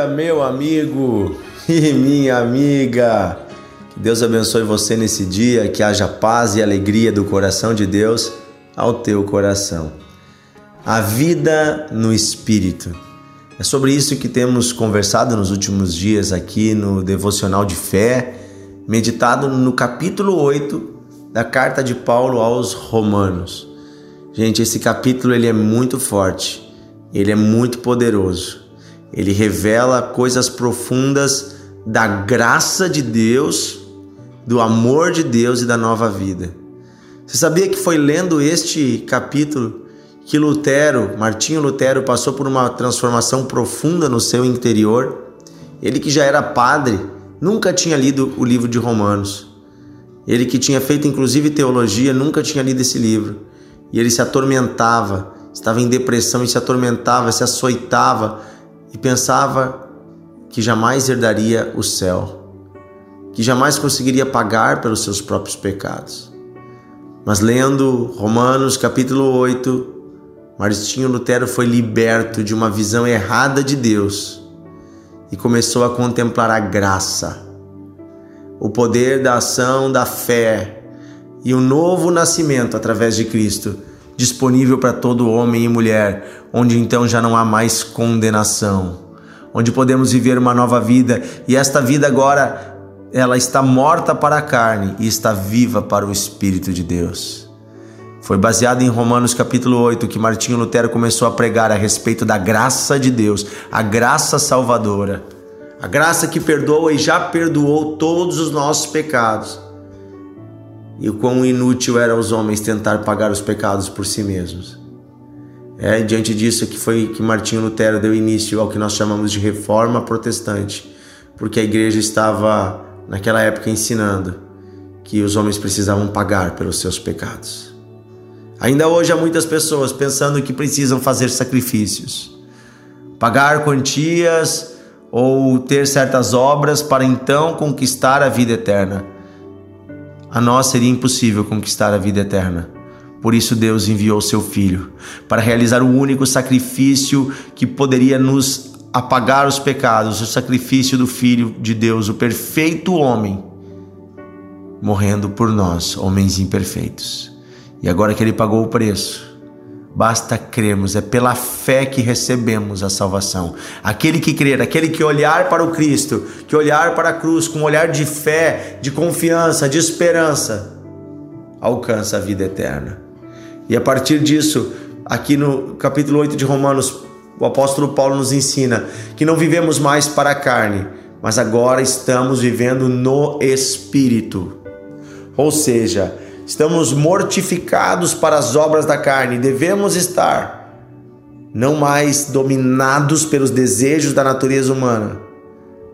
dia, meu amigo e minha amiga. Que Deus abençoe você nesse dia, que haja paz e alegria do coração de Deus ao teu coração. A vida no espírito. É sobre isso que temos conversado nos últimos dias aqui no devocional de fé, meditado no capítulo 8 da carta de Paulo aos Romanos. Gente, esse capítulo ele é muito forte, ele é muito poderoso. Ele revela coisas profundas da graça de Deus, do amor de Deus e da nova vida. Você sabia que foi lendo este capítulo que Lutero, Martinho Lutero, passou por uma transformação profunda no seu interior? Ele que já era padre, nunca tinha lido o livro de Romanos. Ele que tinha feito inclusive teologia, nunca tinha lido esse livro. E ele se atormentava, estava em depressão e se atormentava, se açoitava e pensava que jamais herdaria o céu, que jamais conseguiria pagar pelos seus próprios pecados. Mas lendo Romanos capítulo 8, Martinho Lutero foi liberto de uma visão errada de Deus e começou a contemplar a graça, o poder da ação da fé e o novo nascimento através de Cristo disponível para todo homem e mulher, onde então já não há mais condenação, onde podemos viver uma nova vida e esta vida agora ela está morta para a carne e está viva para o Espírito de Deus. Foi baseado em Romanos capítulo 8 que Martinho Lutero começou a pregar a respeito da graça de Deus, a graça salvadora, a graça que perdoa e já perdoou todos os nossos pecados e quão inútil era aos homens tentar pagar os pecados por si mesmos. É diante disso que foi que Martinho Lutero deu início ao que nós chamamos de reforma protestante, porque a igreja estava naquela época ensinando que os homens precisavam pagar pelos seus pecados. Ainda hoje há muitas pessoas pensando que precisam fazer sacrifícios, pagar quantias ou ter certas obras para então conquistar a vida eterna a nós seria impossível conquistar a vida eterna. Por isso Deus enviou seu Filho para realizar o único sacrifício que poderia nos apagar os pecados, o sacrifício do Filho de Deus, o perfeito homem, morrendo por nós, homens imperfeitos. E agora que ele pagou o preço, Basta crermos, é pela fé que recebemos a salvação. Aquele que crer, aquele que olhar para o Cristo, que olhar para a cruz com um olhar de fé, de confiança, de esperança, alcança a vida eterna. E a partir disso, aqui no capítulo 8 de Romanos, o apóstolo Paulo nos ensina que não vivemos mais para a carne, mas agora estamos vivendo no Espírito. Ou seja, Estamos mortificados para as obras da carne, devemos estar não mais dominados pelos desejos da natureza humana,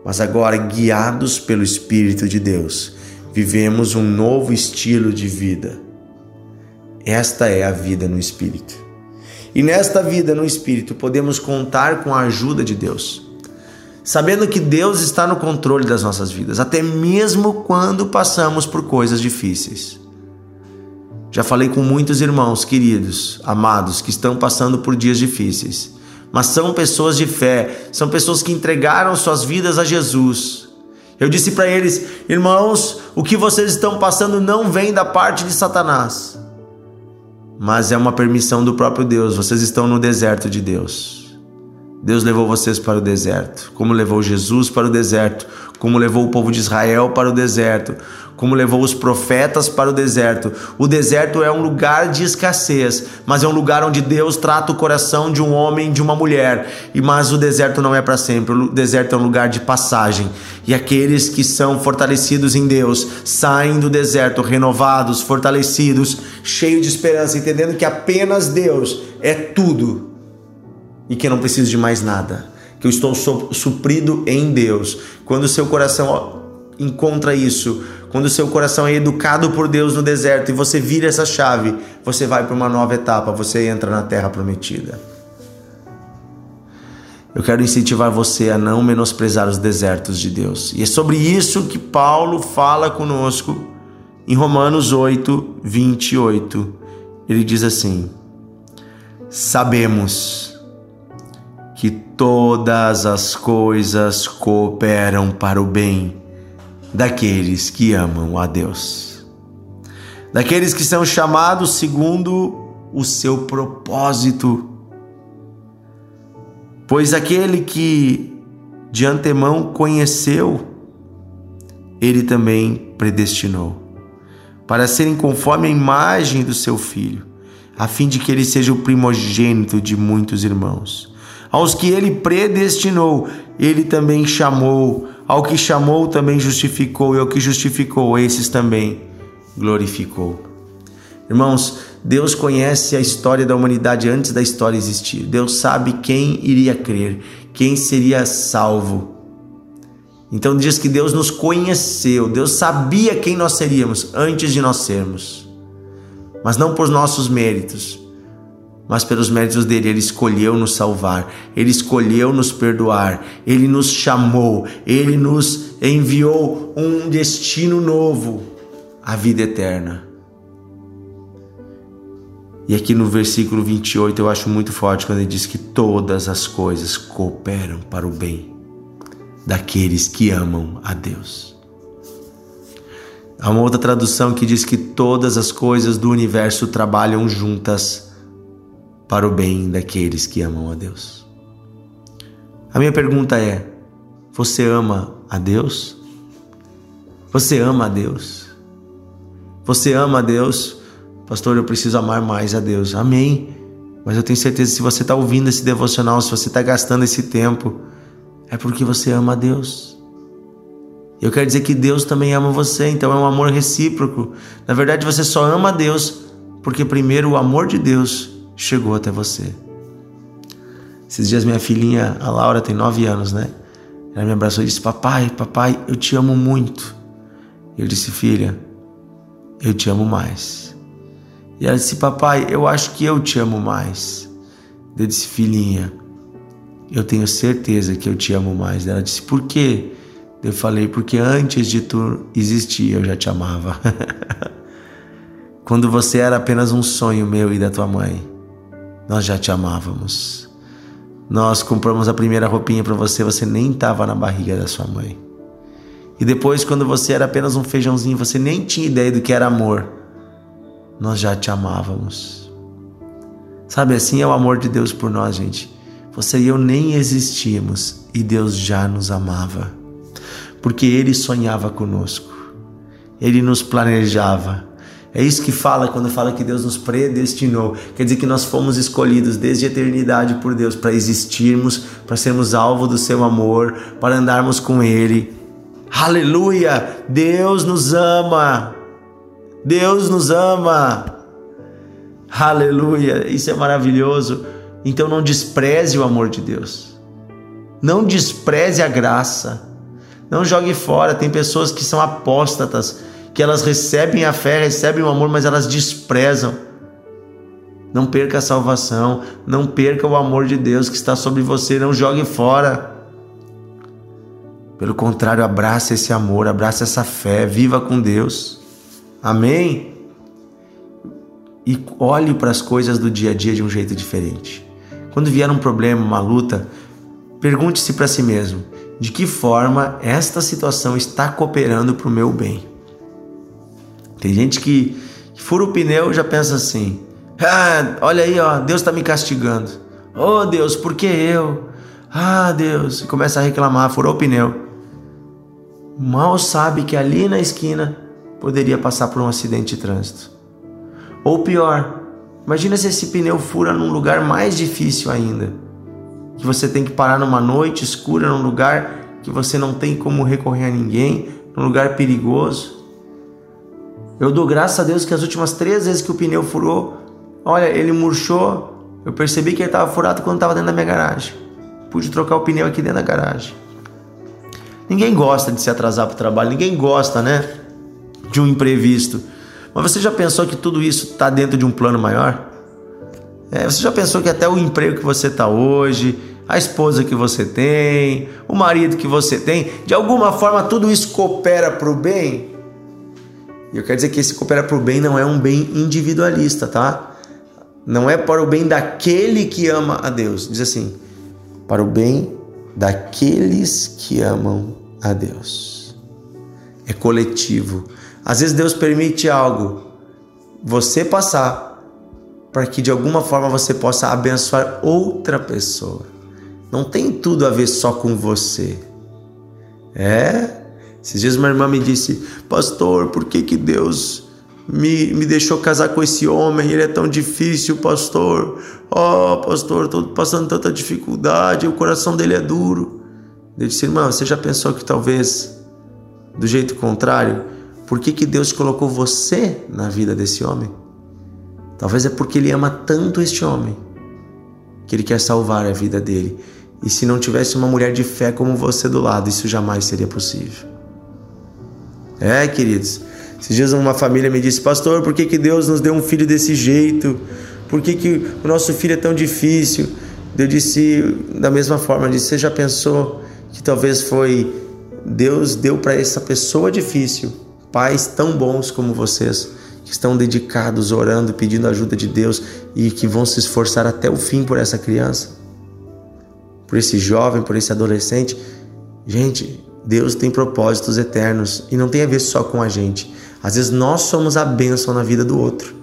mas agora guiados pelo Espírito de Deus. Vivemos um novo estilo de vida. Esta é a vida no Espírito. E nesta vida no Espírito podemos contar com a ajuda de Deus, sabendo que Deus está no controle das nossas vidas, até mesmo quando passamos por coisas difíceis. Já falei com muitos irmãos queridos, amados, que estão passando por dias difíceis, mas são pessoas de fé, são pessoas que entregaram suas vidas a Jesus. Eu disse para eles, irmãos, o que vocês estão passando não vem da parte de Satanás, mas é uma permissão do próprio Deus. Vocês estão no deserto de Deus. Deus levou vocês para o deserto, como levou Jesus para o deserto, como levou o povo de Israel para o deserto, como levou os profetas para o deserto. O deserto é um lugar de escassez, mas é um lugar onde Deus trata o coração de um homem, de uma mulher. E mas o deserto não é para sempre. O deserto é um lugar de passagem. E aqueles que são fortalecidos em Deus saem do deserto renovados, fortalecidos, cheios de esperança, entendendo que apenas Deus é tudo e que eu não preciso de mais nada que eu estou suprido em Deus. Quando o seu coração encontra isso, quando o seu coração é educado por Deus no deserto e você vira essa chave, você vai para uma nova etapa, você entra na terra prometida. Eu quero incentivar você a não menosprezar os desertos de Deus. E é sobre isso que Paulo fala conosco em Romanos 8, 28. Ele diz assim: Sabemos que todas as coisas cooperam para o bem daqueles que amam a Deus, daqueles que são chamados segundo o seu propósito. Pois aquele que de antemão conheceu, ele também predestinou, para serem conforme a imagem do seu filho, a fim de que ele seja o primogênito de muitos irmãos. Aos que ele predestinou, ele também chamou. Ao que chamou, também justificou. E ao que justificou, esses também glorificou. Irmãos, Deus conhece a história da humanidade antes da história existir. Deus sabe quem iria crer, quem seria salvo. Então diz que Deus nos conheceu, Deus sabia quem nós seríamos antes de nós sermos. Mas não por nossos méritos, mas pelos méritos dele, ele escolheu nos salvar, ele escolheu nos perdoar, ele nos chamou, ele nos enviou um destino novo, a vida eterna. E aqui no versículo 28 eu acho muito forte quando ele diz que todas as coisas cooperam para o bem daqueles que amam a Deus. Há uma outra tradução que diz que todas as coisas do universo trabalham juntas para o bem daqueles que amam a Deus. A minha pergunta é: você ama a Deus? Você ama a Deus? Você ama a Deus? Pastor, eu preciso amar mais a Deus. Amém. Mas eu tenho certeza se você está ouvindo esse devocional, se você está gastando esse tempo, é porque você ama a Deus. Eu quero dizer que Deus também ama você, então é um amor recíproco. Na verdade, você só ama a Deus porque primeiro o amor de Deus chegou até você. Esses dias minha filhinha, a Laura, tem nove anos, né? Ela me abraçou e disse: Papai, papai, eu te amo muito. Eu disse: Filha, eu te amo mais. E ela disse: Papai, eu acho que eu te amo mais. Eu disse: Filhinha, eu tenho certeza que eu te amo mais. Ela disse: Por quê? Eu falei: Porque antes de tu existir, eu já te amava. Quando você era apenas um sonho meu e da tua mãe, nós já te amávamos. Nós compramos a primeira roupinha para você, você nem estava na barriga da sua mãe. E depois, quando você era apenas um feijãozinho, você nem tinha ideia do que era amor nós já te amávamos. Sabe assim é o amor de Deus por nós, gente. Você e eu nem existíamos e Deus já nos amava. Porque Ele sonhava conosco, Ele nos planejava. É isso que fala quando fala que Deus nos predestinou. Quer dizer que nós fomos escolhidos desde a eternidade por Deus para existirmos, para sermos alvo do seu amor, para andarmos com Ele. Aleluia! Deus nos ama. Deus nos ama. Aleluia, isso é maravilhoso. Então não despreze o amor de Deus. Não despreze a graça. Não jogue fora. Tem pessoas que são apóstatas, que elas recebem a fé, recebem o amor, mas elas desprezam. Não perca a salvação, não perca o amor de Deus que está sobre você, não jogue fora. Pelo contrário, abraça esse amor, abraça essa fé, viva com Deus. Amém? E olhe para as coisas do dia a dia de um jeito diferente. Quando vier um problema, uma luta, pergunte-se para si mesmo: de que forma esta situação está cooperando para o meu bem? Tem gente que, fura o pneu e já pensa assim: ah, olha aí, ó, Deus está me castigando. Oh Deus, por que eu? Ah Deus, e começa a reclamar, furou o pneu. Mal sabe que ali na esquina poderia passar por um acidente de trânsito. Ou pior, imagina se esse pneu fura num lugar mais difícil ainda, que você tem que parar numa noite escura, num lugar que você não tem como recorrer a ninguém, num lugar perigoso. Eu dou graças a Deus que as últimas três vezes que o pneu furou, olha, ele murchou. Eu percebi que ele estava furado quando estava dentro da minha garagem. Pude trocar o pneu aqui dentro da garagem. Ninguém gosta de se atrasar para o trabalho, ninguém gosta, né? de um imprevisto. Mas você já pensou que tudo isso está dentro de um plano maior? É, você já pensou que até o emprego que você está hoje, a esposa que você tem, o marido que você tem, de alguma forma tudo isso coopera para o bem? E eu quero dizer que esse coopera para o bem não é um bem individualista, tá? Não é para o bem daquele que ama a Deus. Diz assim: para o bem daqueles que amam a Deus. É coletivo. Às vezes Deus permite algo você passar para que de alguma forma você possa abençoar outra pessoa. Não tem tudo a ver só com você. É? Esses dias uma irmã me disse, pastor, por que, que Deus me, me deixou casar com esse homem? Ele é tão difícil, pastor. Oh, pastor, estou passando tanta dificuldade, o coração dele é duro. Eu disse, irmã, você já pensou que talvez do jeito contrário? Por que, que Deus colocou você na vida desse homem? Talvez é porque ele ama tanto este homem que ele quer salvar a vida dele. E se não tivesse uma mulher de fé como você do lado, isso jamais seria possível. É, queridos. Esses dias uma família me disse, pastor, por que, que Deus nos deu um filho desse jeito? Por que, que o nosso filho é tão difícil? Eu disse, da mesma forma, disse, você já pensou que talvez foi Deus deu para essa pessoa difícil pais tão bons como vocês, que estão dedicados, orando, pedindo ajuda de Deus e que vão se esforçar até o fim por essa criança, por esse jovem, por esse adolescente. Gente, Deus tem propósitos eternos e não tem a ver só com a gente. Às vezes nós somos a bênção na vida do outro.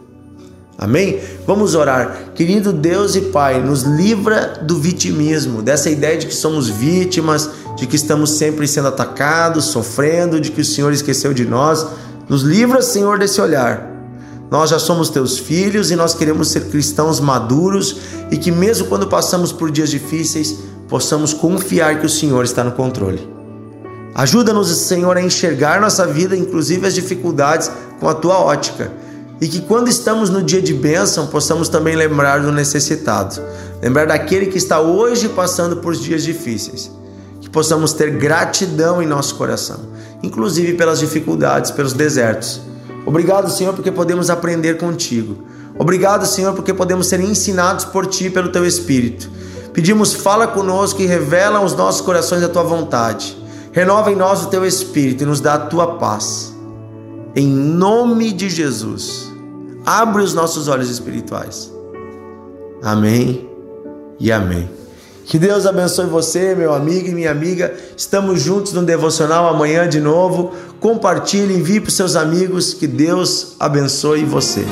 Amém? Vamos orar. Querido Deus e Pai, nos livra do vitimismo, dessa ideia de que somos vítimas, de que estamos sempre sendo atacados, sofrendo, de que o Senhor esqueceu de nós. Nos livra, Senhor, desse olhar. Nós já somos teus filhos e nós queremos ser cristãos maduros e que, mesmo quando passamos por dias difíceis, possamos confiar que o Senhor está no controle. Ajuda-nos, Senhor, a enxergar nossa vida, inclusive as dificuldades, com a tua ótica. E que quando estamos no dia de bênção, possamos também lembrar do necessitado, lembrar daquele que está hoje passando por dias difíceis. Que possamos ter gratidão em nosso coração, inclusive pelas dificuldades, pelos desertos. Obrigado, Senhor, porque podemos aprender contigo. Obrigado, Senhor, porque podemos ser ensinados por ti pelo teu Espírito. Pedimos, fala conosco e revela aos nossos corações a tua vontade. Renova em nós o teu espírito e nos dá a tua paz. Em nome de Jesus, abre os nossos olhos espirituais. Amém e amém. Que Deus abençoe você, meu amigo e minha amiga. Estamos juntos no devocional amanhã de novo. Compartilhe, envie para os seus amigos. Que Deus abençoe você.